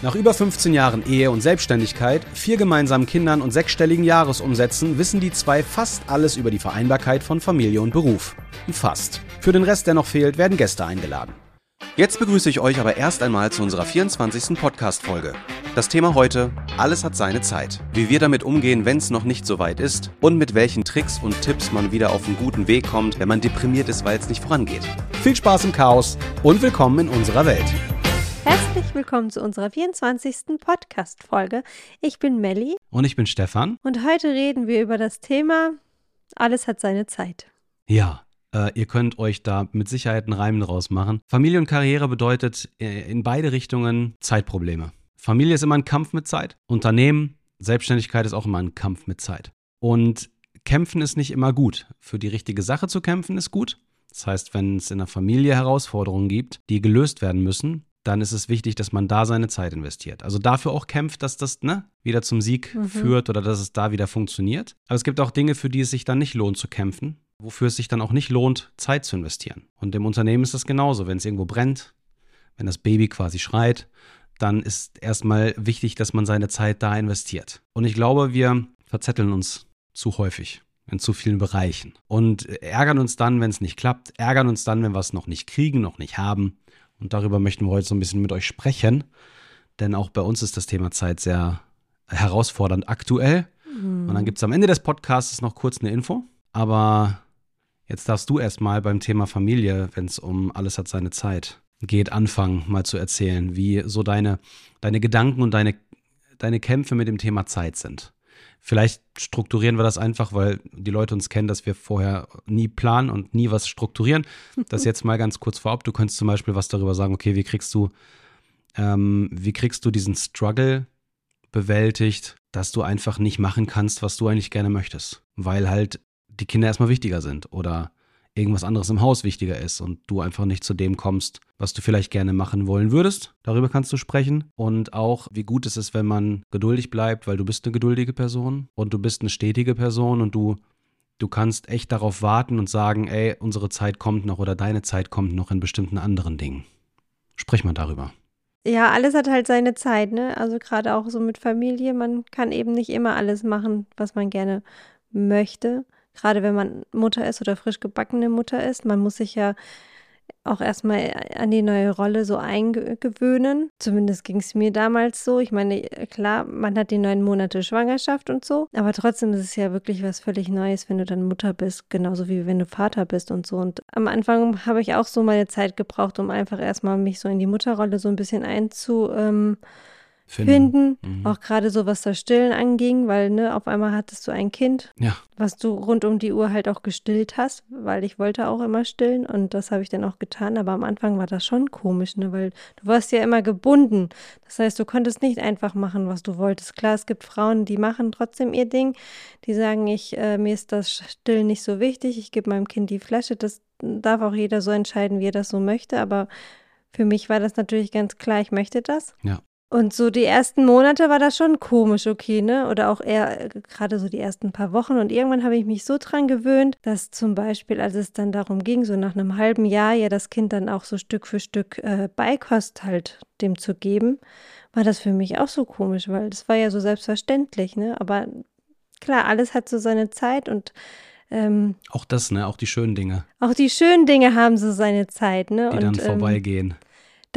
Nach über 15 Jahren Ehe und Selbstständigkeit, vier gemeinsamen Kindern und sechsstelligen Jahresumsätzen wissen die zwei fast alles über die Vereinbarkeit von Familie und Beruf. Fast. Für den Rest, der noch fehlt, werden Gäste eingeladen. Jetzt begrüße ich euch aber erst einmal zu unserer 24. Podcast-Folge. Das Thema heute: Alles hat seine Zeit. Wie wir damit umgehen, wenn es noch nicht so weit ist und mit welchen Tricks und Tipps man wieder auf einen guten Weg kommt, wenn man deprimiert ist, weil es nicht vorangeht. Viel Spaß im Chaos und willkommen in unserer Welt. Herzlich willkommen zu unserer 24. Podcast-Folge. Ich bin Melli. Und ich bin Stefan. Und heute reden wir über das Thema Alles hat seine Zeit. Ja, äh, ihr könnt euch da mit Sicherheit einen Reim draus machen. Familie und Karriere bedeutet äh, in beide Richtungen Zeitprobleme. Familie ist immer ein Kampf mit Zeit. Unternehmen, Selbstständigkeit ist auch immer ein Kampf mit Zeit. Und kämpfen ist nicht immer gut. Für die richtige Sache zu kämpfen ist gut. Das heißt, wenn es in der Familie Herausforderungen gibt, die gelöst werden müssen, dann ist es wichtig, dass man da seine Zeit investiert. Also dafür auch kämpft, dass das ne, wieder zum Sieg mhm. führt oder dass es da wieder funktioniert. Aber es gibt auch Dinge, für die es sich dann nicht lohnt zu kämpfen, wofür es sich dann auch nicht lohnt, Zeit zu investieren. Und im Unternehmen ist das genauso. Wenn es irgendwo brennt, wenn das Baby quasi schreit, dann ist erstmal wichtig, dass man seine Zeit da investiert. Und ich glaube, wir verzetteln uns zu häufig in zu vielen Bereichen und ärgern uns dann, wenn es nicht klappt, ärgern uns dann, wenn wir es noch nicht kriegen, noch nicht haben und darüber möchten wir heute so ein bisschen mit euch sprechen. Denn auch bei uns ist das Thema Zeit sehr herausfordernd aktuell. Mhm. Und dann gibt es am Ende des Podcasts noch kurz eine Info. Aber jetzt darfst du erstmal beim Thema Familie, wenn es um alles hat seine Zeit geht, anfangen, mal zu erzählen, wie so deine, deine Gedanken und deine, deine Kämpfe mit dem Thema Zeit sind. Vielleicht strukturieren wir das einfach, weil die Leute uns kennen, dass wir vorher nie planen und nie was strukturieren. Das jetzt mal ganz kurz vorab. Du könntest zum Beispiel was darüber sagen, okay, wie kriegst du, ähm, wie kriegst du diesen Struggle bewältigt, dass du einfach nicht machen kannst, was du eigentlich gerne möchtest, weil halt die Kinder erstmal wichtiger sind oder irgendwas anderes im Haus wichtiger ist und du einfach nicht zu dem kommst, was du vielleicht gerne machen wollen würdest. Darüber kannst du sprechen. Und auch, wie gut es ist, wenn man geduldig bleibt, weil du bist eine geduldige Person und du bist eine stetige Person und du, du kannst echt darauf warten und sagen, ey, unsere Zeit kommt noch oder deine Zeit kommt noch in bestimmten anderen Dingen. Sprich mal darüber. Ja, alles hat halt seine Zeit, ne? Also gerade auch so mit Familie, man kann eben nicht immer alles machen, was man gerne möchte gerade wenn man Mutter ist oder frisch gebackene Mutter ist. Man muss sich ja auch erstmal an die neue Rolle so eingewöhnen. Zumindest ging es mir damals so. Ich meine, klar, man hat die neun Monate Schwangerschaft und so, aber trotzdem ist es ja wirklich was völlig Neues, wenn du dann Mutter bist, genauso wie wenn du Vater bist und so. Und am Anfang habe ich auch so meine Zeit gebraucht, um einfach erstmal mich so in die Mutterrolle so ein bisschen einzu. Ähm, finden. finden. Mhm. Auch gerade so, was das Stillen anging, weil ne, auf einmal hattest du ein Kind, ja. was du rund um die Uhr halt auch gestillt hast, weil ich wollte auch immer stillen und das habe ich dann auch getan. Aber am Anfang war das schon komisch, ne, weil du warst ja immer gebunden. Das heißt, du konntest nicht einfach machen, was du wolltest. Klar, es gibt Frauen, die machen trotzdem ihr Ding. Die sagen, ich, äh, mir ist das Stillen nicht so wichtig, ich gebe meinem Kind die Flasche. Das darf auch jeder so entscheiden, wie er das so möchte, aber für mich war das natürlich ganz klar, ich möchte das. Ja. Und so die ersten Monate war das schon komisch, okay, ne? Oder auch eher äh, gerade so die ersten paar Wochen. Und irgendwann habe ich mich so dran gewöhnt, dass zum Beispiel, als es dann darum ging, so nach einem halben Jahr ja das Kind dann auch so Stück für Stück äh, Beikost halt dem zu geben, war das für mich auch so komisch, weil das war ja so selbstverständlich, ne? Aber klar, alles hat so seine Zeit und ähm, auch das, ne? Auch die schönen Dinge. Auch die schönen Dinge haben so seine Zeit, ne? Die und, dann vorbeigehen. Ähm,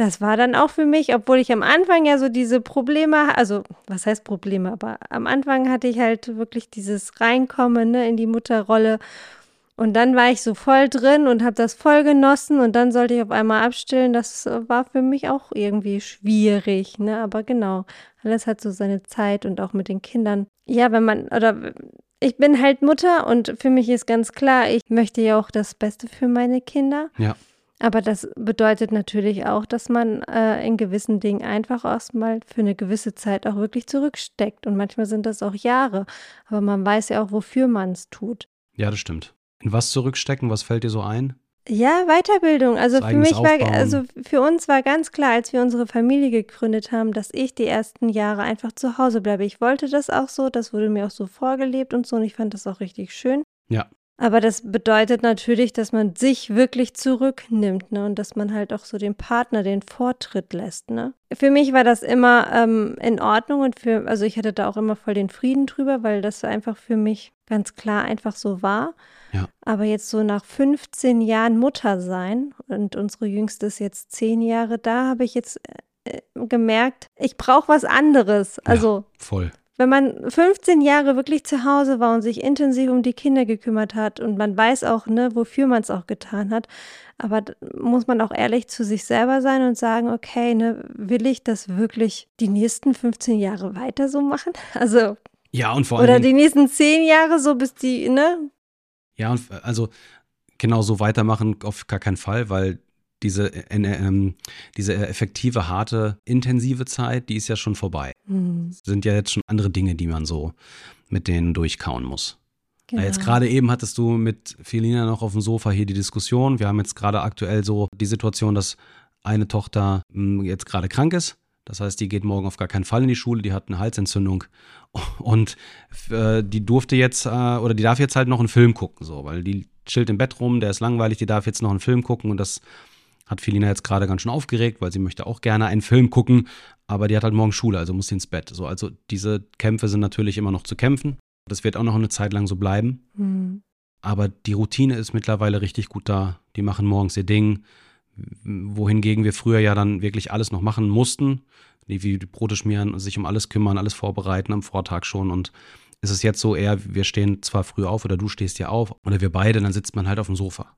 das war dann auch für mich, obwohl ich am Anfang ja so diese Probleme, also was heißt Probleme, aber am Anfang hatte ich halt wirklich dieses Reinkommen ne, in die Mutterrolle. Und dann war ich so voll drin und habe das voll genossen und dann sollte ich auf einmal abstillen. Das war für mich auch irgendwie schwierig, ne? Aber genau, alles hat so seine Zeit und auch mit den Kindern. Ja, wenn man, oder ich bin halt Mutter und für mich ist ganz klar, ich möchte ja auch das Beste für meine Kinder. Ja. Aber das bedeutet natürlich auch, dass man äh, in gewissen Dingen einfach erstmal für eine gewisse Zeit auch wirklich zurücksteckt. Und manchmal sind das auch Jahre. Aber man weiß ja auch, wofür man es tut. Ja, das stimmt. In was zurückstecken? Was fällt dir so ein? Ja, Weiterbildung. Also Das für mich war, Aufbauen. also für uns war ganz klar, als wir unsere Familie gegründet haben, dass ich die ersten Jahre einfach zu Hause bleibe. Ich wollte das auch so, das wurde mir auch so vorgelebt und so und ich fand das auch richtig schön. Ja. Aber das bedeutet natürlich, dass man sich wirklich zurücknimmt, ne? Und dass man halt auch so dem Partner den Vortritt lässt, ne? Für mich war das immer ähm, in Ordnung und für, also ich hatte da auch immer voll den Frieden drüber, weil das einfach für mich ganz klar einfach so war. Ja. Aber jetzt so nach 15 Jahren Mutter sein und unsere jüngste ist jetzt 10 Jahre, da habe ich jetzt äh, gemerkt, ich brauche was anderes. Also Voll. Wenn man 15 Jahre wirklich zu Hause war und sich intensiv um die Kinder gekümmert hat und man weiß auch, ne, wofür man es auch getan hat, aber muss man auch ehrlich zu sich selber sein und sagen, okay, ne, will ich das wirklich die nächsten 15 Jahre weiter so machen? Also, Ja, und vor allem. oder die nächsten 10 Jahre so bis die, ne? Ja, und also genau so weitermachen auf gar keinen Fall, weil diese, äh, äh, ähm, diese effektive, harte, intensive Zeit, die ist ja schon vorbei. Hm, Es sind ja jetzt schon andere Dinge, die man so mit denen durchkauen muss. genau. Ja, Jetzt gerade eben hattest du mit Felina noch auf dem Sofa hier die Diskussion. Wir haben jetzt gerade aktuell so die Situation, dass eine Tochter mh, jetzt gerade krank ist. Das heißt, die geht morgen auf gar keinen Fall in die Schule, die hat eine Halsentzündung und äh, die durfte jetzt äh, oder die darf jetzt halt noch einen Film gucken, so, weil die chillt im Bett rum, der ist langweilig, die darf jetzt noch einen Film gucken und das hat Felina jetzt gerade ganz schön aufgeregt, weil sie möchte auch gerne einen Film gucken, aber die hat halt morgen Schule, also muss sie ins Bett. So, also diese Kämpfe sind natürlich immer noch zu kämpfen. Das wird auch noch eine Zeit lang so bleiben. Hm, Aber die Routine ist mittlerweile richtig gut da. Die machen morgens ihr Ding. Wohingegen wir früher ja dann wirklich alles noch machen mussten. Die wie die Brote schmieren, sich um alles kümmern, alles vorbereiten am Vortag schon. Und ist es jetzt so eher, wir stehen zwar früh auf oder du stehst ja auf oder wir beide, dann sitzt man halt auf dem Sofa.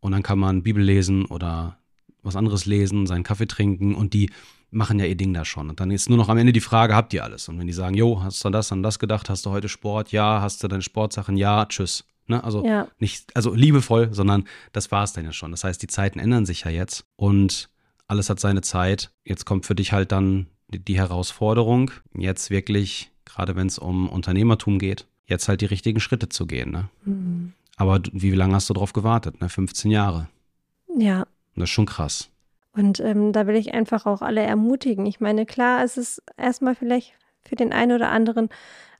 Und dann kann man Bibel lesen oder was anderes lesen, seinen Kaffee trinken und die machen ja ihr Ding da schon. Und dann ist nur noch am Ende die Frage, habt ihr alles? Und wenn die sagen, jo, hast du an das, an das gedacht, hast du heute Sport? Ja, hast du deine Sportsachen? Ja, tschüss. Ne? Also Ja. nicht, also liebevoll, sondern das war es dann ja schon. Das heißt, die Zeiten ändern sich ja jetzt und alles hat seine Zeit. Jetzt kommt für dich halt dann die, die Herausforderung, jetzt wirklich, gerade wenn es um Unternehmertum geht, jetzt halt die richtigen Schritte zu gehen. Ne? hm. Aber wie lange hast du drauf gewartet? Ne? 15 Jahre. Ja. Und das ist schon krass. Und ähm, da will ich einfach auch alle ermutigen. Ich meine, klar, es ist erstmal vielleicht für den einen oder anderen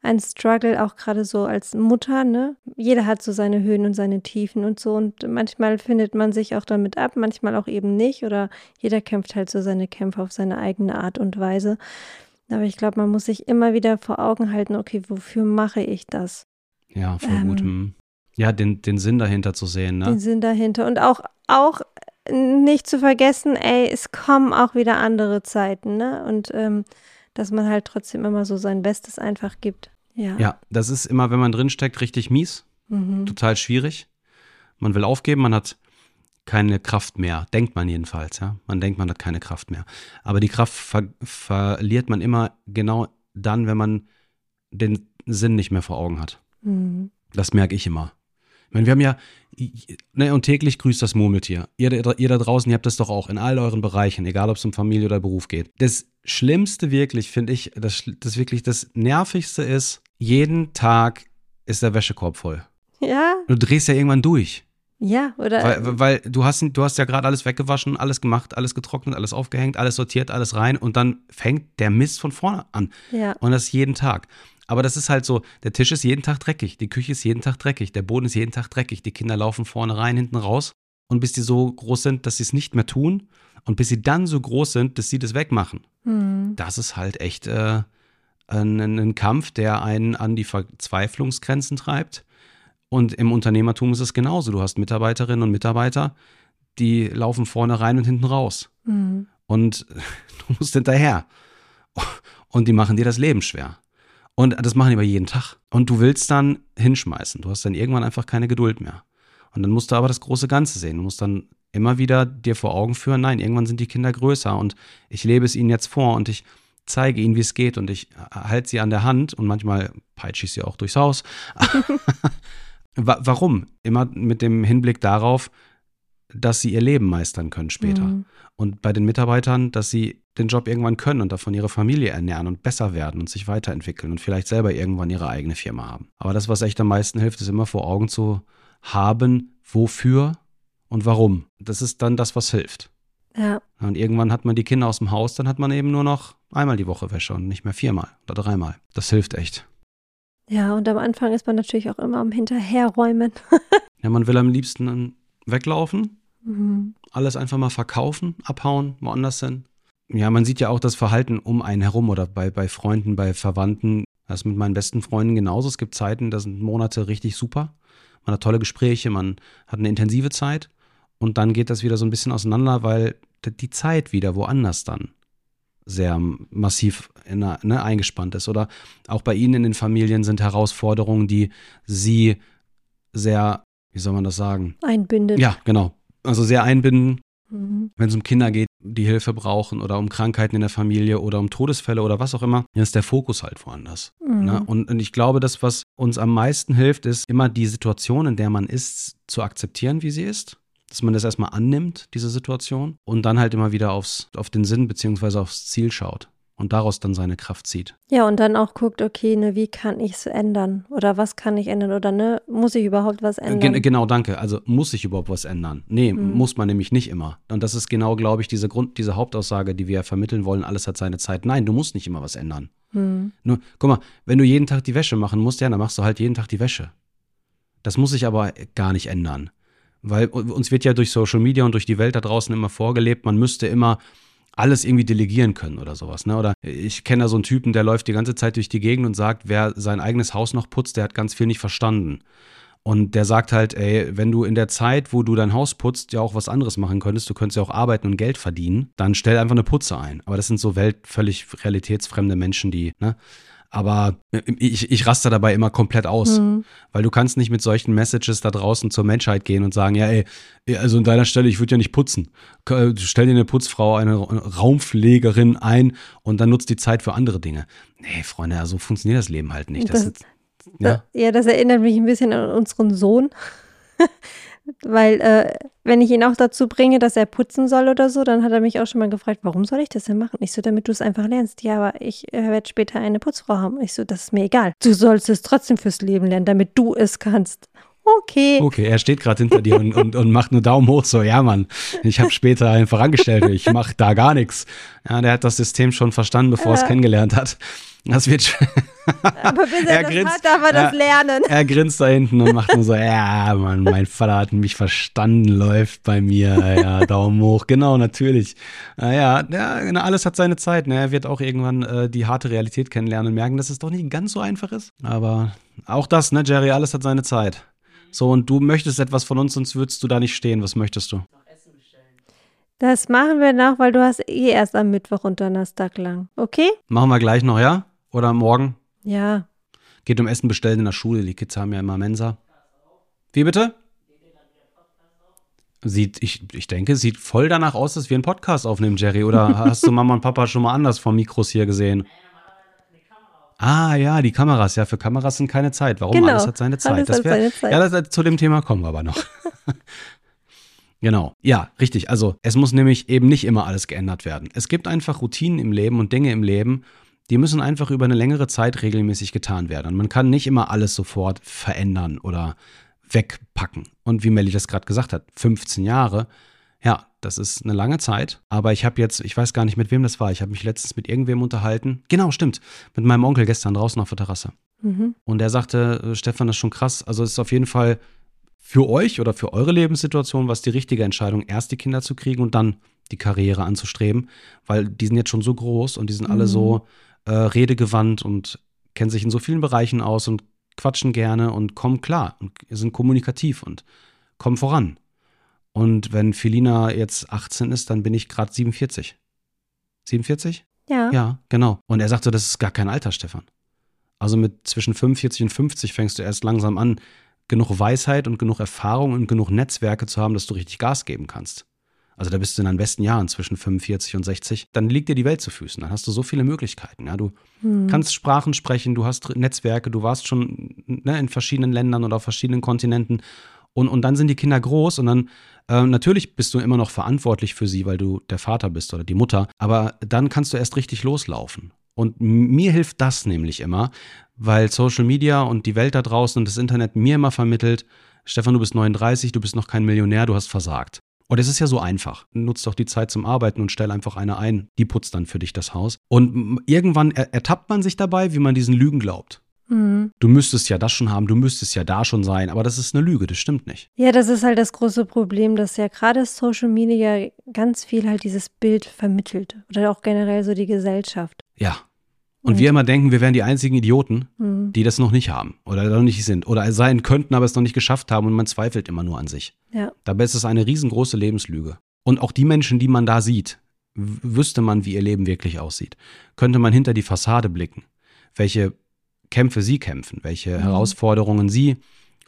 ein Struggle, auch gerade so als Mutter, ne? Jeder hat so seine Höhen und seine Tiefen und so. Und manchmal findet man sich auch damit ab, manchmal auch eben nicht. Oder jeder kämpft halt so seine Kämpfe auf seine eigene Art und Weise. Aber ich glaube, man muss sich immer wieder vor Augen halten, okay, wofür mache ich das? Ja, voll. Ähm. hm. Ja, den, den Sinn dahinter zu sehen. Den Ne? Sinn dahinter. Und auch, auch nicht zu vergessen, ey, es kommen auch wieder andere Zeiten, ne? Und ähm, dass man halt trotzdem immer so sein Bestes einfach gibt. Ja. Ja, das ist immer, wenn man drinsteckt, richtig mies. Mhm. total schwierig. Man will aufgeben, man hat keine Kraft mehr, denkt man jedenfalls, ja. Man denkt, man hat keine Kraft mehr. Aber die Kraft ver verliert man immer genau dann, wenn man den Sinn nicht mehr vor Augen hat. Mhm. Das merke ich immer. Ich meine, wir haben ja, ne, und täglich grüßt das Murmeltier. Ihr, ihr da draußen, ihr habt das doch auch in all euren Bereichen, egal ob es um Familie oder Beruf geht. Das Schlimmste wirklich, finde ich, das, das wirklich das Nervigste ist, jeden Tag ist der Wäschekorb voll. Ja, Du drehst ja irgendwann durch. ja, oder Weil, weil du hast, du hast ja gerade alles weggewaschen, alles gemacht, alles getrocknet, alles aufgehängt, alles sortiert, alles rein und dann fängt der Mist von vorne an. ja, Und das jeden Tag. Aber das ist halt so, der Tisch ist jeden Tag dreckig, die Küche ist jeden Tag dreckig, der Boden ist jeden Tag dreckig, die Kinder laufen vorne rein, hinten raus. Und bis die so groß sind, dass sie es nicht mehr tun und bis sie dann so groß sind, dass sie das wegmachen. mhm. Das ist halt echt äh, ein, ein Kampf, der einen an die Verzweiflungsgrenzen treibt. Und im Unternehmertum ist es genauso. Du hast Mitarbeiterinnen und Mitarbeiter, die laufen vorne rein und hinten raus. Mhm. Und du musst hinterher. Und die machen dir das Leben schwer. Und das machen die aber jeden Tag. Und du willst dann hinschmeißen. Du hast dann irgendwann einfach keine Geduld mehr. Und dann musst du aber das große Ganze sehen. Du musst dann immer wieder dir vor Augen führen, nein, irgendwann sind die Kinder größer und ich lebe es ihnen jetzt vor und ich zeige ihnen, wie es geht und ich halte sie an der Hand und manchmal peitsche ich sie auch durchs Haus. Wa- Warum? Immer mit dem Hinblick darauf, dass sie ihr Leben meistern können später. Mhm. Und bei den Mitarbeitern, dass sie den Job irgendwann können und davon ihre Familie ernähren und besser werden und sich weiterentwickeln und vielleicht selber irgendwann ihre eigene Firma haben. Aber das, was echt am meisten hilft, ist immer vor Augen zu haben, wofür und warum. Das ist dann das, was hilft. Ja. Und irgendwann hat man die Kinder aus dem Haus, dann hat man eben nur noch einmal die Woche Wäsche und nicht mehr viermal oder dreimal. Das hilft echt. Ja, und am Anfang ist man natürlich auch immer am Hinterherräumen. Ja, man will am liebsten weglaufen, Mhm. alles einfach mal verkaufen, abhauen, woanders hin. Ja, man sieht ja auch das Verhalten um einen herum oder bei, bei Freunden, bei Verwandten. Das ist mit meinen besten Freunden genauso. Es gibt Zeiten, da sind Monate richtig super. Man hat tolle Gespräche, man hat eine intensive Zeit und dann geht das wieder so ein bisschen auseinander, weil die Zeit wieder woanders dann sehr massiv einer, ne, eingespannt ist. Oder auch bei Ihnen in den Familien sind Herausforderungen, die Sie sehr, wie soll man das sagen? Einbindet. Ja, genau. Also sehr einbinden, Mhm. wenn es um Kinder geht, die Hilfe brauchen oder um Krankheiten in der Familie oder um Todesfälle oder was auch immer, dann ist der Fokus halt woanders. Mhm. Ne? Und, und ich glaube, das, was uns am meisten hilft, ist immer die Situation, in der man ist, zu akzeptieren, wie sie ist. Dass man das erstmal annimmt, diese Situation, und dann halt immer wieder aufs, auf den Sinn beziehungsweise aufs Ziel schaut und daraus dann seine Kraft zieht. Ja, und dann auch guckt, okay, ne, wie kann ich es ändern? Oder was kann ich ändern? Oder ne, muss ich überhaupt was ändern? Gen genau, danke. Also muss ich überhaupt was ändern? Nee, Mhm. muss man nämlich nicht immer. Und das ist genau, glaube ich, diese Grund, diese Hauptaussage, die wir ja vermitteln wollen, alles hat seine Zeit. Nein, du musst nicht immer was ändern. Hm. Nur, guck mal, wenn du jeden Tag die Wäsche machen musst, ja, dann machst du halt jeden Tag die Wäsche. Das muss sich aber gar nicht ändern. Weil uns wird ja durch Social Media und durch die Welt da draußen immer vorgelebt, man müsste immer alles irgendwie delegieren können oder sowas. Ne? Oder ich kenne da so einen Typen, der läuft die ganze Zeit durch die Gegend und sagt, wer sein eigenes Haus noch putzt, der hat ganz viel nicht verstanden. Und der sagt halt, ey, wenn du in der Zeit, wo du dein Haus putzt, ja auch was anderes machen könntest, du könntest ja auch arbeiten und Geld verdienen, dann stell einfach eine Putze ein. Aber das sind so welt völlig realitätsfremde Menschen, die, ne? Aber ich, ich raste dabei immer komplett aus, Hm. weil du kannst nicht mit solchen Messages da draußen zur Menschheit gehen und sagen, ja, ey, also an deiner Stelle, ich würde ja nicht putzen. K- Stell dir eine Putzfrau, eine Raumpflegerin ein und dann nutzt die Zeit für andere Dinge. Nee, Freunde, so funktioniert das Leben halt nicht. Das, Das- ist, ja. Ja, das erinnert mich ein bisschen an unseren Sohn. Weil, äh, wenn ich ihn auch dazu bringe, dass er putzen soll oder so, dann hat er mich auch schon mal gefragt, warum soll ich das denn machen? Ich so, damit du es einfach lernst. Ja, aber ich äh, werde später eine Putzfrau haben. Ich so, das ist mir egal. Du sollst es trotzdem fürs Leben lernen, damit du es kannst. Okay. Okay, er steht gerade hinter dir und, und, und macht nur Daumen hoch, so, ja Mann, ich habe später einfach angestellt, ich mache da gar nichts. Ja, der hat das System schon verstanden, bevor er es Ja. kennengelernt hat. Das wird sch- Aber bis Er er, das grinst. hat, darf er das Ja. lernen. Er grinst da hinten und macht nur so, ja, Mann, mein Vater hat mich verstanden, läuft bei mir, ja, Daumen hoch, genau, natürlich. Naja, ja, na, alles hat seine Zeit, ne? Er wird auch irgendwann äh, die harte Realität kennenlernen und merken, dass es doch nicht ganz so einfach ist. Aber auch das, ne, Jerry, alles hat seine Zeit. So, und du möchtest etwas von uns, sonst würdest du da nicht stehen. Was möchtest du? Das machen wir noch, weil du hast eh erst am Mittwoch und Donnerstag lang. Okay? Machen wir gleich noch, ja? Oder morgen? Ja. Geht um Essen bestellen in der Schule. Die Kids haben ja immer Mensa. Wie bitte? Sieht, ich, ich denke, sieht voll danach aus, dass wir einen Podcast aufnehmen, Jerry. Oder hast du Mama und Papa schon mal anders vor Mikros hier gesehen? Ah ja, die Kameras. Ja, für Kameras sind keine Zeit. Warum? Genau. Alles hat seine Zeit. Alles das wär, seine Zeit. Ja, das, zu dem Thema kommen wir aber noch. genau. Ja, richtig. Also es muss nämlich eben nicht immer alles geändert werden. Es gibt einfach Routinen im Leben und Dinge im Leben, die müssen einfach über eine längere Zeit regelmäßig getan werden. Und man kann nicht immer alles sofort verändern oder wegpacken. Und wie Melly das gerade gesagt hat, 15 Jahre, ja, das ist eine lange Zeit. Aber ich habe jetzt, ich weiß gar nicht, mit wem das war. Ich habe mich letztens mit irgendwem unterhalten. Genau, stimmt. Mit meinem Onkel gestern draußen auf der Terrasse. Mhm. Und er sagte, äh, Stefan, das ist schon krass. Also es ist auf jeden Fall für euch oder für eure Lebenssituation was die richtige Entscheidung, erst die Kinder zu kriegen und dann die Karriere anzustreben, weil die sind jetzt schon so groß und die sind alle Mhm. so äh, redegewandt und kennen sich in so vielen Bereichen aus und quatschen gerne und kommen klar und sind kommunikativ und kommen voran. Und wenn Felina jetzt 18 ist, dann bin ich gerade 47. 47? Ja. Ja, genau. Und er sagte, das ist gar kein Alter, Stefan. Also mit zwischen 45 und 50 fängst du erst langsam an, genug Weisheit und genug Erfahrung und genug Netzwerke zu haben, dass du richtig Gas geben kannst. Also da bist du in deinen besten Jahren zwischen 45 und 60. Dann liegt dir die Welt zu Füßen. Dann hast du so viele Möglichkeiten. Ja, du Hm. kannst Sprachen sprechen, du hast Netzwerke, du warst schon ne, in verschiedenen Ländern oder auf verschiedenen Kontinenten. Und, und dann sind die Kinder groß und dann äh, natürlich bist du immer noch verantwortlich für sie, weil du der Vater bist oder die Mutter. Aber dann kannst du erst richtig loslaufen. Und mir hilft das nämlich immer, weil Social Media und die Welt da draußen und das Internet mir immer vermittelt, Stefan, du bist 39, du bist noch kein Millionär, du hast versagt. Und es ist ja so einfach. Nutz doch die Zeit zum Arbeiten und stell einfach eine ein. Die putzt dann für dich das Haus. Und irgendwann ertappt man sich dabei, wie man diesen Lügen glaubt. Mhm. Du müsstest ja das schon haben, du müsstest ja da schon sein, aber das ist eine Lüge, das stimmt nicht. Ja, das ist halt das große Problem, dass ja gerade Social Media ganz viel halt dieses Bild vermittelt oder auch generell so die Gesellschaft. Ja. Und mhm. wir immer denken, wir wären die einzigen Idioten, mhm. die das noch nicht haben oder noch nicht sind oder sein könnten, aber es noch nicht geschafft haben und man zweifelt immer nur an sich. Ja. Dabei ist es eine riesengroße Lebenslüge. Und auch die Menschen, die man da sieht, wüsste man, wie ihr Leben wirklich aussieht. Könnte man hinter die Fassade blicken, welche Kämpfe sie kämpfen, welche mhm. Herausforderungen sie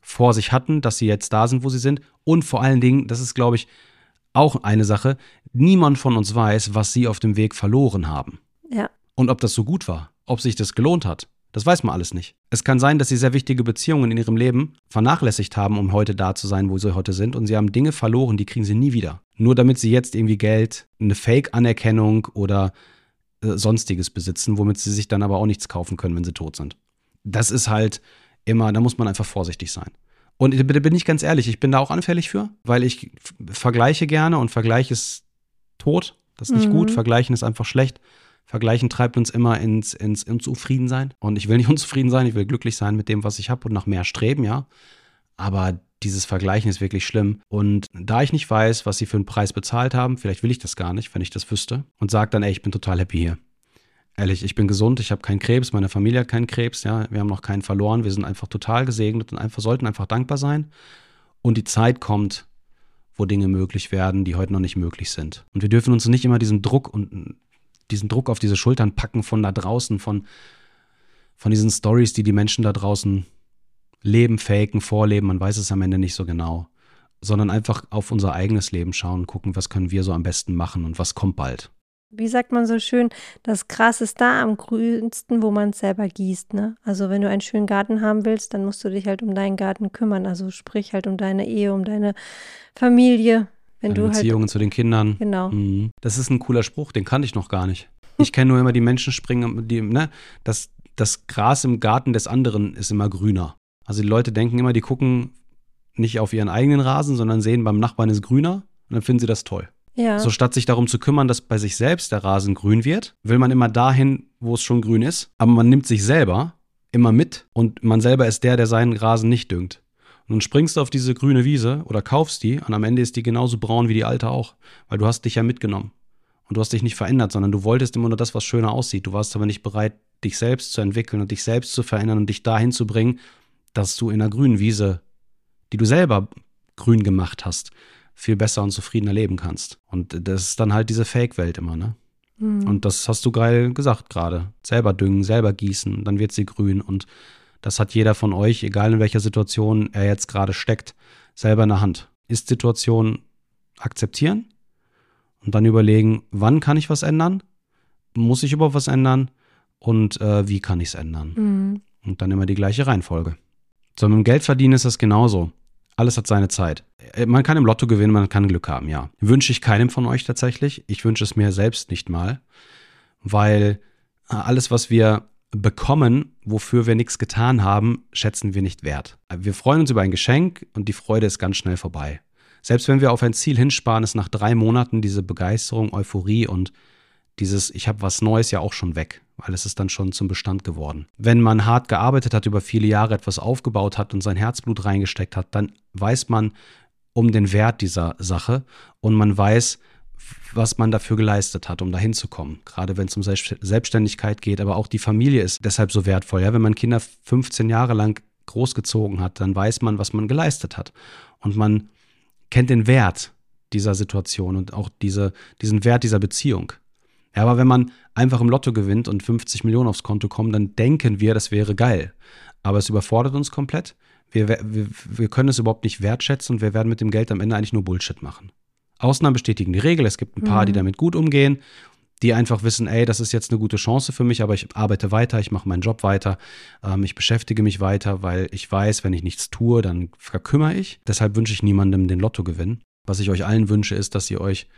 vor sich hatten, dass sie jetzt da sind, wo sie sind. Und vor allen Dingen, das ist, glaube ich, auch eine Sache, niemand von uns weiß, was sie auf dem Weg verloren haben. Ja. Und ob das so gut war, ob sich das gelohnt hat. Das weiß man alles nicht. Es kann sein, dass sie sehr wichtige Beziehungen in ihrem Leben vernachlässigt haben, um heute da zu sein, wo sie heute sind. Und sie haben Dinge verloren, die kriegen sie nie wieder. Nur damit sie jetzt irgendwie Geld, eine Fake-Anerkennung oder äh, sonstiges besitzen, womit sie sich dann aber auch nichts kaufen können, wenn sie tot sind. Das ist halt immer, da muss man einfach vorsichtig sein. Und da bin ich ganz ehrlich, ich bin da auch anfällig für, weil ich vergleiche gerne und Vergleich ist tot. Das ist nicht mhm. gut. Vergleichen ist einfach schlecht. Vergleichen treibt uns immer ins, ins, ins Unzufriedensein. Und ich will nicht unzufrieden sein, ich will glücklich sein mit dem, was ich habe und nach mehr streben, ja. Aber dieses Vergleichen ist wirklich schlimm. Und da ich nicht weiß, was sie für einen Preis bezahlt haben, vielleicht will ich das gar nicht, wenn ich das wüsste, und sage dann, ey, ich bin total happy hier. Ehrlich, ich bin gesund, ich habe keinen Krebs, meine Familie hat keinen Krebs, ja, wir haben noch keinen verloren, wir sind einfach total gesegnet und einfach sollten einfach dankbar sein. Und die Zeit kommt, wo Dinge möglich werden, die heute noch nicht möglich sind. Und wir dürfen uns nicht immer diesen Druck und diesen Druck auf diese Schultern packen von da draußen, von, von diesen Stories, die die Menschen da draußen leben, faken, vorleben, man weiß es am Ende nicht so genau, sondern einfach auf unser eigenes Leben schauen, gucken, was können wir so am besten machen und was kommt bald. Wie sagt man so schön, das Gras ist da am grünsten, wo man es selber gießt. Ne? Also wenn du einen schönen Garten haben willst, dann musst du dich halt um deinen Garten kümmern. Also sprich halt um deine Ehe, um deine Familie, wenn du halt Beziehungen halt, zu den Kindern. Genau. Mhm. Das ist ein cooler Spruch, den kannte ich noch gar nicht. Ich kenne nur immer die Menschen springen, die, ne, das, das Gras im Garten des anderen ist immer grüner. Also die Leute denken immer, die gucken nicht auf ihren eigenen Rasen, sondern sehen, beim Nachbarn ist grüner und dann finden sie das toll. Ja. So statt sich darum zu kümmern, dass bei sich selbst der Rasen grün wird, will man immer dahin, wo es schon grün ist. Aber man nimmt sich selber immer mit und man selber ist der, der seinen Rasen nicht düngt. Nun springst du auf diese grüne Wiese oder kaufst die und am Ende ist die genauso braun wie die alte auch, weil du hast dich ja mitgenommen. Und du hast dich nicht verändert, sondern du wolltest immer nur das, was schöner aussieht. Du warst aber nicht bereit, dich selbst zu entwickeln und dich selbst zu verändern und dich dahin zu bringen, dass du in einer grünen Wiese, die du selber grün gemacht hast, viel besser und zufriedener leben kannst. Und das ist dann halt diese Fake-Welt immer, ne? Mhm. Und das hast du geil gesagt gerade. Selber düngen, selber gießen, dann wird sie grün und das hat jeder von euch, egal in welcher Situation er jetzt gerade steckt, selber in der Hand. Ist-Situation akzeptieren und dann überlegen, wann kann ich was ändern? Muss ich überhaupt was ändern? Und äh, wie kann ich es ändern? Mhm. Und dann immer die gleiche Reihenfolge. So, mit dem Geldverdienen ist das genauso. Alles hat seine Zeit. Äh, man kann im Lotto gewinnen, man kann Glück haben, ja. Wünsche ich keinem von euch tatsächlich. Ich wünsche es mir selbst nicht mal, weil äh, alles, was wir bekommen, wofür wir nichts getan haben, schätzen wir nicht wert. Wir freuen uns über ein Geschenk und die Freude ist ganz schnell vorbei. Selbst wenn wir auf ein Ziel hinsparen, ist nach drei Monaten diese Begeisterung, Euphorie und dieses Ich habe was Neues ja auch schon weg, weil es ist dann schon zum Bestand geworden. Wenn man hart gearbeitet hat, über viele Jahre etwas aufgebaut hat und sein Herzblut reingesteckt hat, dann weiß man um den Wert dieser Sache und man weiß, was man dafür geleistet hat, um dahin zu kommen. Gerade wenn es um Selbstständigkeit geht, aber auch die Familie ist deshalb so wertvoll. Ja, wenn man Kinder 15 Jahre lang großgezogen hat, dann weiß man, was man geleistet hat. Und man kennt den Wert dieser Situation und auch diese, diesen Wert dieser Beziehung. Ja, aber wenn man einfach im Lotto gewinnt und 50 Millionen aufs Konto kommen, dann denken wir, das wäre geil. Aber es überfordert uns komplett. Wir, wir, wir können es überhaupt nicht wertschätzen und wir werden mit dem Geld am Ende eigentlich nur Bullshit machen. Ausnahmen bestätigen die Regel. Es gibt ein paar, mhm. die damit gut umgehen, die einfach wissen, ey, das ist jetzt eine gute Chance für mich, aber ich arbeite weiter, ich mache meinen Job weiter, ähm, ich beschäftige mich weiter, weil ich weiß, wenn ich nichts tue, dann verkümmere ich. Deshalb wünsche ich niemandem den Lottogewinn. Was ich euch allen wünsche, ist, dass ihr euch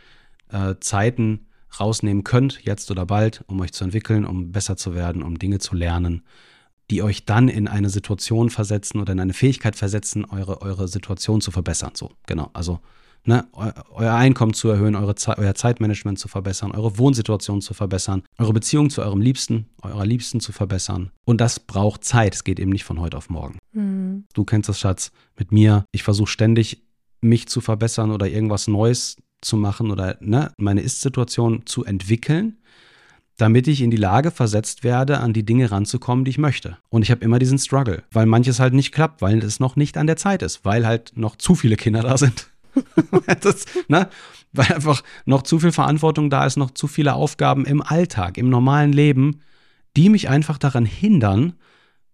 äh, Zeiten rausnehmen könnt, jetzt oder bald, um euch zu entwickeln, um besser zu werden, um Dinge zu lernen, die euch dann in eine Situation versetzen oder in eine Fähigkeit versetzen, eure, eure Situation zu verbessern. So, genau. Also ne, euer Einkommen zu erhöhen, eure Ze euer Zeitmanagement zu verbessern, eure Wohnsituation zu verbessern, eure Beziehung zu eurem Liebsten, eurer Liebsten zu verbessern. Und das braucht Zeit. Es geht eben nicht von heute auf morgen. Mhm. Du kennst das, Schatz, mit mir. Ich versuche ständig, mich zu verbessern oder irgendwas Neues zu machen oder ne, meine Ist-Situation zu entwickeln damit ich in die Lage versetzt werde, an die Dinge ranzukommen, die ich möchte. Und ich habe immer diesen Struggle, weil manches halt nicht klappt, weil es noch nicht an der Zeit ist, weil halt noch zu viele Kinder da sind. das, ne? Weil einfach noch zu viel Verantwortung da ist, noch zu viele Aufgaben im Alltag, im normalen Leben, die mich einfach daran hindern,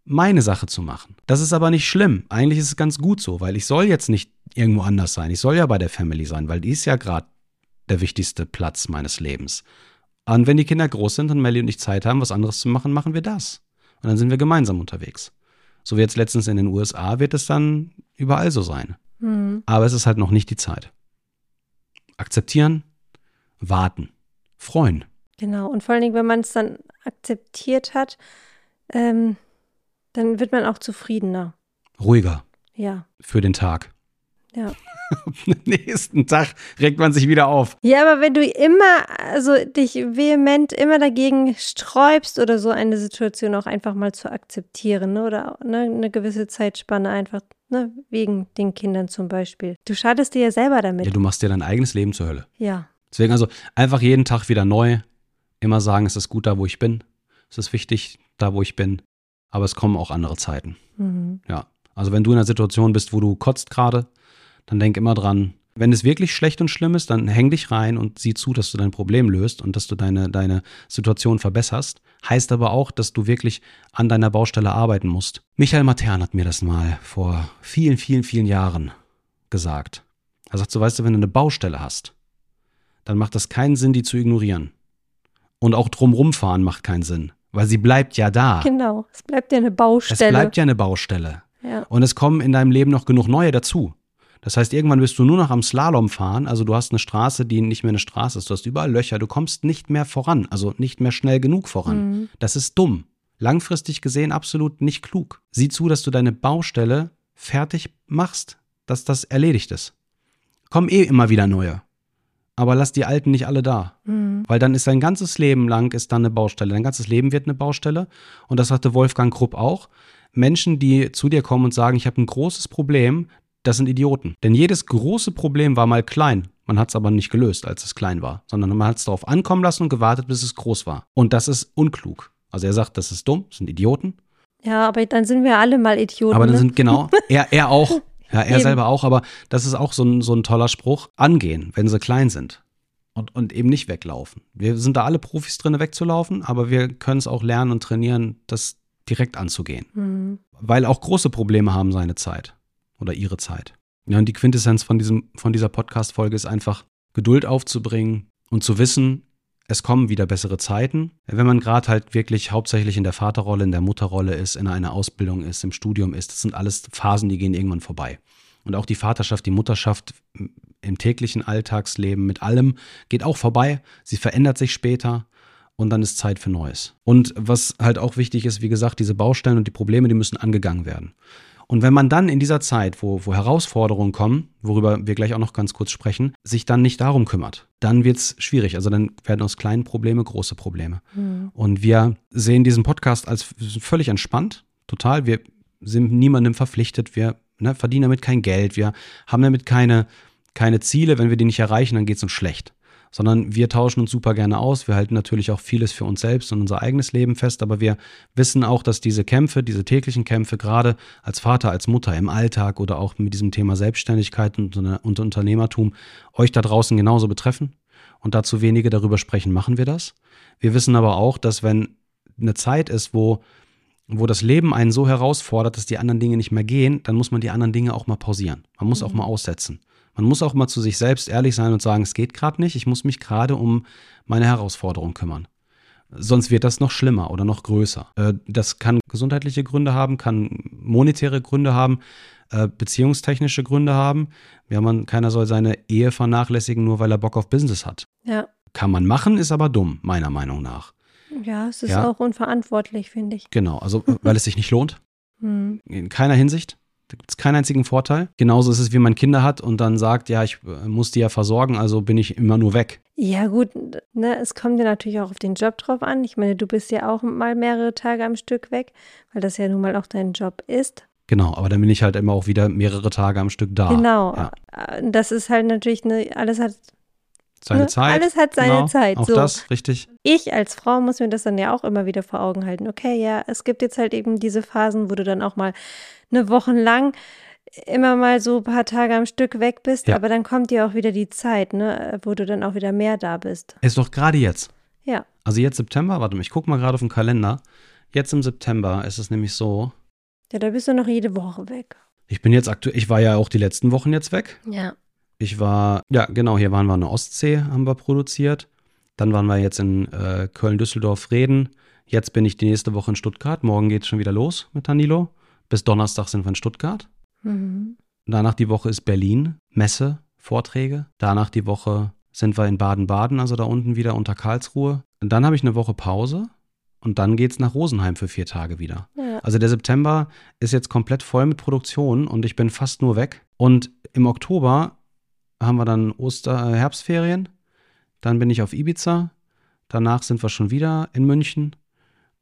meine Sache zu machen. Das ist aber nicht schlimm. Eigentlich ist es ganz gut so, weil ich soll jetzt nicht irgendwo anders sein. Ich soll ja bei der Family sein, weil die ist ja gerade der wichtigste Platz meines Lebens. Und wenn die Kinder groß sind und Melly und ich Zeit haben, was anderes zu machen, machen wir das. Und dann sind wir gemeinsam unterwegs. So wie jetzt letztens in den USA wird es dann überall so sein. Mhm. Aber es ist halt noch nicht die Zeit. Akzeptieren, warten, freuen. Genau, und vor allen Dingen, wenn man es dann akzeptiert hat, ähm, dann wird man auch zufriedener. Ruhiger. Ja. Für den Tag. Ja. Am nächsten Tag regt man sich wieder auf. Ja, aber wenn du immer, also dich vehement immer dagegen sträubst oder so eine Situation auch einfach mal zu akzeptieren ne? oder ne, eine gewisse Zeitspanne einfach Ne, wegen den Kindern zum Beispiel. Du schadest dir ja selber damit. Ja, du machst dir dein eigenes Leben zur Hölle. Ja. Deswegen also einfach jeden Tag wieder neu, immer sagen, es ist gut da, wo ich bin. Es ist wichtig da, wo ich bin. Aber es kommen auch andere Zeiten. Mhm. Ja. Also wenn du in einer Situation bist, wo du kotzt gerade, dann denk immer dran, wenn es wirklich schlecht und schlimm ist, dann häng dich rein und sieh zu, dass du dein Problem löst und dass du deine, deine Situation verbesserst. Heißt aber auch, dass du wirklich an deiner Baustelle arbeiten musst. Michael Matern hat mir das mal vor vielen, vielen, vielen Jahren gesagt. Er sagt so, weißt du, wenn du eine Baustelle hast, dann macht das keinen Sinn, die zu ignorieren. Und auch drumrum fahren macht keinen Sinn, weil sie bleibt ja da. Genau, es bleibt ja eine Baustelle. Es bleibt ja eine Baustelle. Ja. Und es kommen in deinem Leben noch genug neue dazu. Das heißt, irgendwann bist du nur noch am Slalom fahren. Also du hast eine Straße, die nicht mehr eine Straße ist. Du hast überall Löcher. Du kommst nicht mehr voran. Also nicht mehr schnell genug voran. Mhm. Das ist dumm. Langfristig gesehen absolut nicht klug. Sieh zu, dass du deine Baustelle fertig machst, dass das erledigt ist. Kommen eh immer wieder neue. Aber lass die alten nicht alle da. Mhm. Weil dann ist dein ganzes Leben lang ist dann eine Baustelle. Dein ganzes Leben wird eine Baustelle. Und das sagte Wolfgang Krupp auch. Menschen, die zu dir kommen und sagen, ich habe ein großes Problem, das sind Idioten. Denn jedes große Problem war mal klein. Man hat es aber nicht gelöst, als es klein war, sondern man hat es darauf ankommen lassen und gewartet, bis es groß war. Und das ist unklug. Also er sagt, das ist dumm, das sind Idioten. Ja, aber dann sind wir alle mal Idioten. Aber dann ne? sind, genau, er, er auch. Ja, er eben. selber auch, aber das ist auch so ein, so ein toller Spruch. Angehen, wenn sie klein sind. Und, und eben nicht weglaufen. Wir sind da alle Profis drin, wegzulaufen, aber wir können es auch lernen und trainieren, das direkt anzugehen. Mhm. Weil auch große Probleme haben seine Zeit oder ihre Zeit. Ja, und die Quintessenz von, diesem, von dieser Podcast-Folge ist einfach, Geduld aufzubringen und zu wissen, es kommen wieder bessere Zeiten. Wenn man gerade halt wirklich hauptsächlich in der Vaterrolle, in der Mutterrolle ist, in einer Ausbildung ist, im Studium ist, das sind alles Phasen, die gehen irgendwann vorbei. Und auch die Vaterschaft, die Mutterschaft im täglichen Alltagsleben mit allem geht auch vorbei. Sie verändert sich später und dann ist Zeit für Neues. Und was halt auch wichtig ist, wie gesagt, diese Baustellen und die Probleme, die müssen angegangen werden. Und wenn man dann in dieser Zeit, wo, wo Herausforderungen kommen, worüber wir gleich auch noch ganz kurz sprechen, sich dann nicht darum kümmert, dann wird es schwierig. Also dann werden aus kleinen Probleme große Probleme. Mhm. Und wir sehen diesen Podcast als völlig entspannt, total. Wir sind niemandem verpflichtet, wir ne, verdienen damit kein Geld, wir haben damit keine, keine Ziele. Wenn wir die nicht erreichen, dann geht es uns schlecht sondern wir tauschen uns super gerne aus. Wir halten natürlich auch vieles für uns selbst und unser eigenes Leben fest, aber wir wissen auch, dass diese Kämpfe, diese täglichen Kämpfe, gerade als Vater, als Mutter im Alltag oder auch mit diesem Thema Selbstständigkeit und, und Unternehmertum euch da draußen genauso betreffen. Und dazu wenige darüber sprechen, machen wir das. Wir wissen aber auch, dass wenn eine Zeit ist, wo wo das Leben einen so herausfordert, dass die anderen Dinge nicht mehr gehen, dann muss man die anderen Dinge auch mal pausieren. Man muss mhm. auch mal aussetzen. Man muss auch mal zu sich selbst ehrlich sein und sagen, es geht gerade nicht, ich muss mich gerade um meine Herausforderung kümmern. Sonst wird das noch schlimmer oder noch größer. Äh, das kann gesundheitliche Gründe haben, kann monetäre Gründe haben, äh, beziehungstechnische Gründe haben. Ja, man, keiner soll seine Ehe vernachlässigen, nur weil er Bock auf Business hat. Ja. Kann man machen, ist aber dumm, meiner Meinung nach. Ja, es ist Ja. auch unverantwortlich, finde ich. Genau, also äh, weil es sich nicht lohnt. Hm. In keiner Hinsicht. Da gibt es keinen einzigen Vorteil. Genauso ist es, wie man Kinder hat und dann sagt, ja, ich äh, muss die ja versorgen, also bin ich immer nur weg. Ja, gut, ne, es kommt ja natürlich auch auf den Job drauf an. Ich meine, du bist ja auch mal mehrere Tage am Stück weg, weil das ja nun mal auch dein Job ist. Genau, aber dann bin ich halt immer auch wieder mehrere Tage am Stück da. genau. Ja. Äh, Das ist halt natürlich eine, alles hat, Seine ne, Zeit. alles hat seine genau, Zeit. Auch so. das, richtig. Ich als Frau muss mir das dann ja auch immer wieder vor Augen halten. Okay, ja, es gibt jetzt halt eben diese Phasen, wo du dann auch mal eine Woche lang immer mal so ein paar Tage am Stück weg bist, Ja. aber dann kommt dir auch wieder die Zeit, ne, wo du dann auch wieder mehr da bist. Ist doch gerade jetzt. Ja. Also jetzt September, warte mal, ich gucke mal gerade auf den Kalender. Jetzt im September ist es nämlich so, Ja, da bist du noch jede Woche weg. ich bin jetzt aktuell, ich war ja auch die letzten Wochen jetzt weg. Ja. Ich war, ja genau, hier waren wir in der Ostsee, haben wir produziert. Dann waren wir jetzt in äh, Köln, Düsseldorf, Reden. Jetzt bin ich die nächste Woche in Stuttgart. Morgen geht es schon wieder los mit Danilo. Bis Donnerstag sind wir in Stuttgart. Mhm. Danach die Woche ist Berlin, Messe, Vorträge. Danach die Woche sind wir in Baden-Baden, also da unten wieder unter Karlsruhe. Und dann habe ich eine Woche Pause und dann geht es nach Rosenheim für vier Tage wieder. Ja. Also der September ist jetzt komplett voll mit Produktion und ich bin fast nur weg. Und im Oktober haben wir dann Oster, äh, Herbstferien. Dann bin ich auf Ibiza. Danach sind wir schon wieder in München.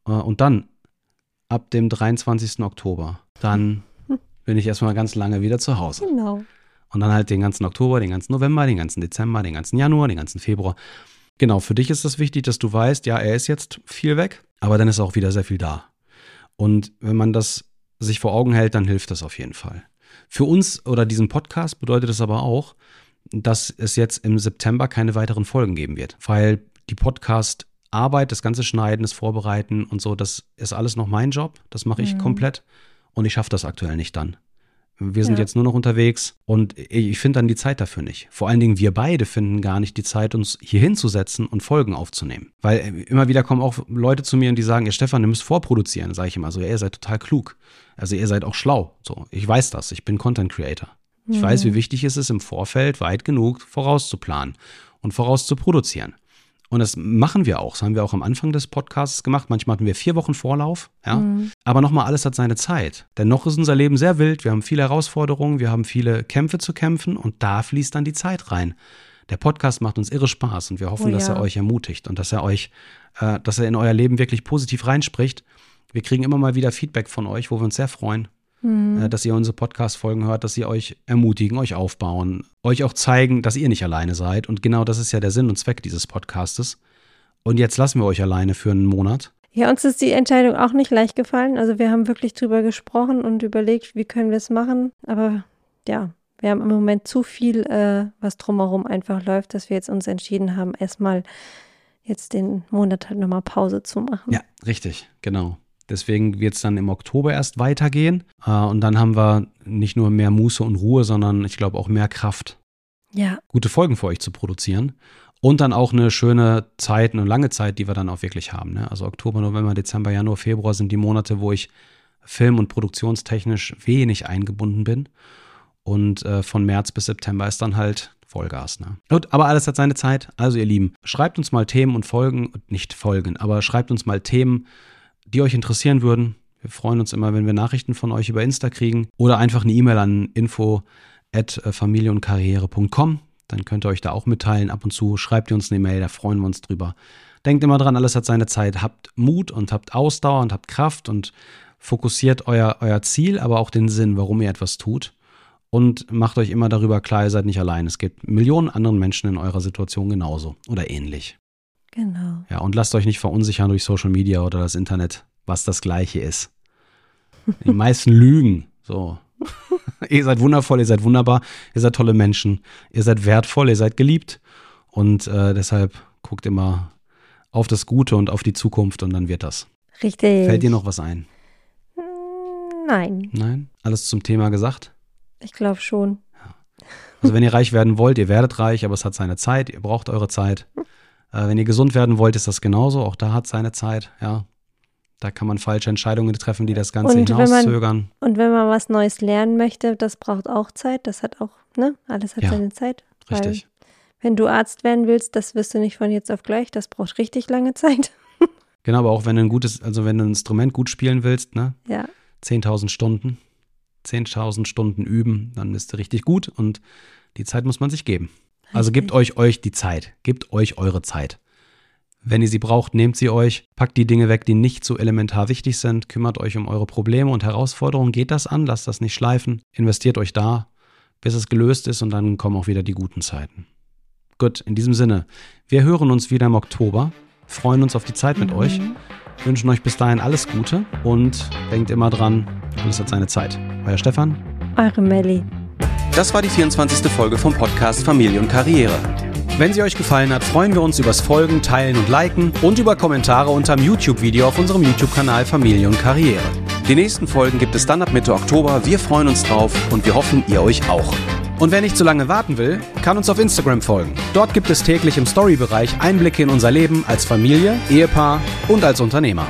Äh, und dann ab dem 23. Oktober, dann bin ich erstmal ganz lange wieder zu Hause. Genau. Und dann halt den ganzen Oktober, den ganzen November, den ganzen Dezember, den ganzen Januar, den ganzen Februar. Genau, für dich ist es wichtig, dass du weißt, ja, er ist jetzt viel weg, aber dann ist auch wieder sehr viel da. Und wenn man das sich vor Augen hält, dann hilft das auf jeden Fall. Für uns oder diesen Podcast bedeutet es aber auch, dass es jetzt im September keine weiteren Folgen geben wird, weil die Podcast-Arbeit, das ganze Schneiden, das Vorbereiten und so, das ist alles noch mein Job. Das mache ich Mhm. komplett und ich schaffe das aktuell nicht dann. Wir sind Ja. jetzt nur noch unterwegs und ich finde dann die Zeit dafür nicht. Vor allen Dingen wir beide finden gar nicht die Zeit, uns hier hinzusetzen und Folgen aufzunehmen. Weil äh, immer wieder kommen auch Leute zu mir und die sagen, ja Stefan, du müsst vorproduzieren. Sage ich immer so, ja, ihr seid total klug. Also ihr seid auch schlau. So, ich weiß das. Ich bin Content Creator. Ich weiß, wie wichtig es ist, im Vorfeld weit genug vorauszuplanen und vorauszuproduzieren. Und das machen wir auch. Das haben wir auch am Anfang des Podcasts gemacht. Manchmal hatten wir vier Wochen Vorlauf. Ja. Mhm. Aber nochmal, alles hat seine Zeit. Denn noch ist unser Leben sehr wild. Wir haben viele Herausforderungen, wir haben viele Kämpfe zu kämpfen und da fließt dann die Zeit rein. Der Podcast macht uns irre Spaß und wir hoffen, Oh dass ja. er euch ermutigt und dass er euch, äh, dass er in euer Leben wirklich positiv reinspricht. Wir kriegen immer mal wieder Feedback von euch, wo wir uns sehr freuen, Mhm. äh, dass ihr unsere Podcast-Folgen hört, dass sie euch ermutigen, euch aufbauen, euch auch zeigen, dass ihr nicht alleine seid. Und genau das ist ja der Sinn und Zweck dieses Podcastes. Und jetzt lassen wir euch alleine für einen Monat. Ja, uns ist die Entscheidung auch nicht leicht gefallen. Also wir haben wirklich drüber gesprochen und überlegt, wie können wir es machen. Aber ja, wir haben im Moment zu viel, äh, was drumherum einfach läuft, dass wir jetzt uns entschieden haben, erstmal jetzt den Monat halt nochmal Pause zu machen. Ja, richtig, genau. Deswegen wird es dann im Oktober erst weitergehen. Äh, und dann haben wir nicht nur mehr Muße und Ruhe, sondern ich glaube auch mehr Kraft, Ja, gute Folgen für euch zu produzieren. Und dann auch eine schöne Zeit, eine lange Zeit, die wir dann auch wirklich haben. Ne? Also Oktober, November, Dezember, Januar, Februar sind die Monate, wo ich film- und produktionstechnisch wenig eingebunden bin. Und äh, von März bis September ist dann halt Vollgas. Ne? Gut, aber alles hat seine Zeit. Also ihr Lieben, schreibt uns mal Themen und Folgen, nicht Folgen, aber schreibt uns mal Themen, die euch interessieren würden. Wir freuen uns immer, wenn wir Nachrichten von euch über Insta kriegen oder einfach eine E-Mail an info at familieundkarriere.com. Dann könnt ihr euch da auch mitteilen. Ab und zu schreibt ihr uns eine Mail, da freuen wir uns drüber. Denkt immer dran, alles hat seine Zeit. Habt Mut und habt Ausdauer und habt Kraft und fokussiert euer, euer Ziel, aber auch den Sinn, warum ihr etwas tut. Und macht euch immer darüber klar, ihr seid nicht allein. Es gibt Millionen anderen Menschen in eurer Situation genauso oder ähnlich. Genau. Ja, und lasst euch nicht verunsichern durch Social Media oder das Internet, was das Gleiche ist. Die meisten lügen. So. ihr seid wundervoll, ihr seid wunderbar, ihr seid tolle Menschen, ihr seid wertvoll, ihr seid geliebt. Und äh, deshalb guckt immer auf das Gute und auf die Zukunft und dann wird das. Richtig. Fällt dir noch was ein? Mm, Nein, Nein? Alles zum Thema gesagt? ich glaube schon. Also wenn ihr reich werden wollt, ihr werdet reich, aber es hat seine Zeit, ihr braucht eure Zeit. Äh, wenn ihr gesund werden wollt, ist das genauso, auch da hat seine Zeit, ja. Da kann man falsche Entscheidungen treffen, die das Ganze Und wenn man- hinauszögern. Und wenn man was Neues lernen möchte, das braucht auch Zeit. Das hat auch, ne? Alles hat Ja, seine Zeit. Richtig. Wenn du Arzt werden willst, das wirst du nicht von jetzt auf gleich. Das braucht richtig lange Zeit. Genau, aber auch wenn du ein gutes, also wenn du ein Instrument gut spielen willst, ne? Ja. 10.000 Stunden, 10.000 Stunden üben, dann bist du richtig gut und die Zeit muss man sich geben. Also gebt euch euch die Zeit, gebt euch eure Zeit. Wenn ihr sie braucht, nehmt sie euch, packt die Dinge weg, die nicht so elementar wichtig sind, kümmert euch um eure Probleme und Herausforderungen, geht das an, lasst das nicht schleifen, investiert euch da, bis es gelöst ist und dann kommen auch wieder die guten Zeiten. Gut, in diesem Sinne, wir hören uns wieder im Oktober, freuen uns auf die Zeit mit mhm. euch, wünschen euch bis dahin alles Gute und denkt immer dran, alles hat seine Zeit. Euer Stefan. Eure Melli. Das war die 24. Folge vom Podcast Familie und Karriere. Wenn sie euch gefallen hat, freuen wir uns übers Folgen, Teilen und Liken und über Kommentare unter dem YouTube-Video auf unserem YouTube-Kanal Familie und Karriere. Die nächsten Folgen gibt es dann ab Mitte Oktober. Wir freuen uns drauf und wir hoffen, ihr euch auch. Und wer nicht zu lange warten will, kann uns auf Instagram folgen. Dort gibt es täglich im Story-Bereich Einblicke in unser Leben als Familie, Ehepaar und als Unternehmer.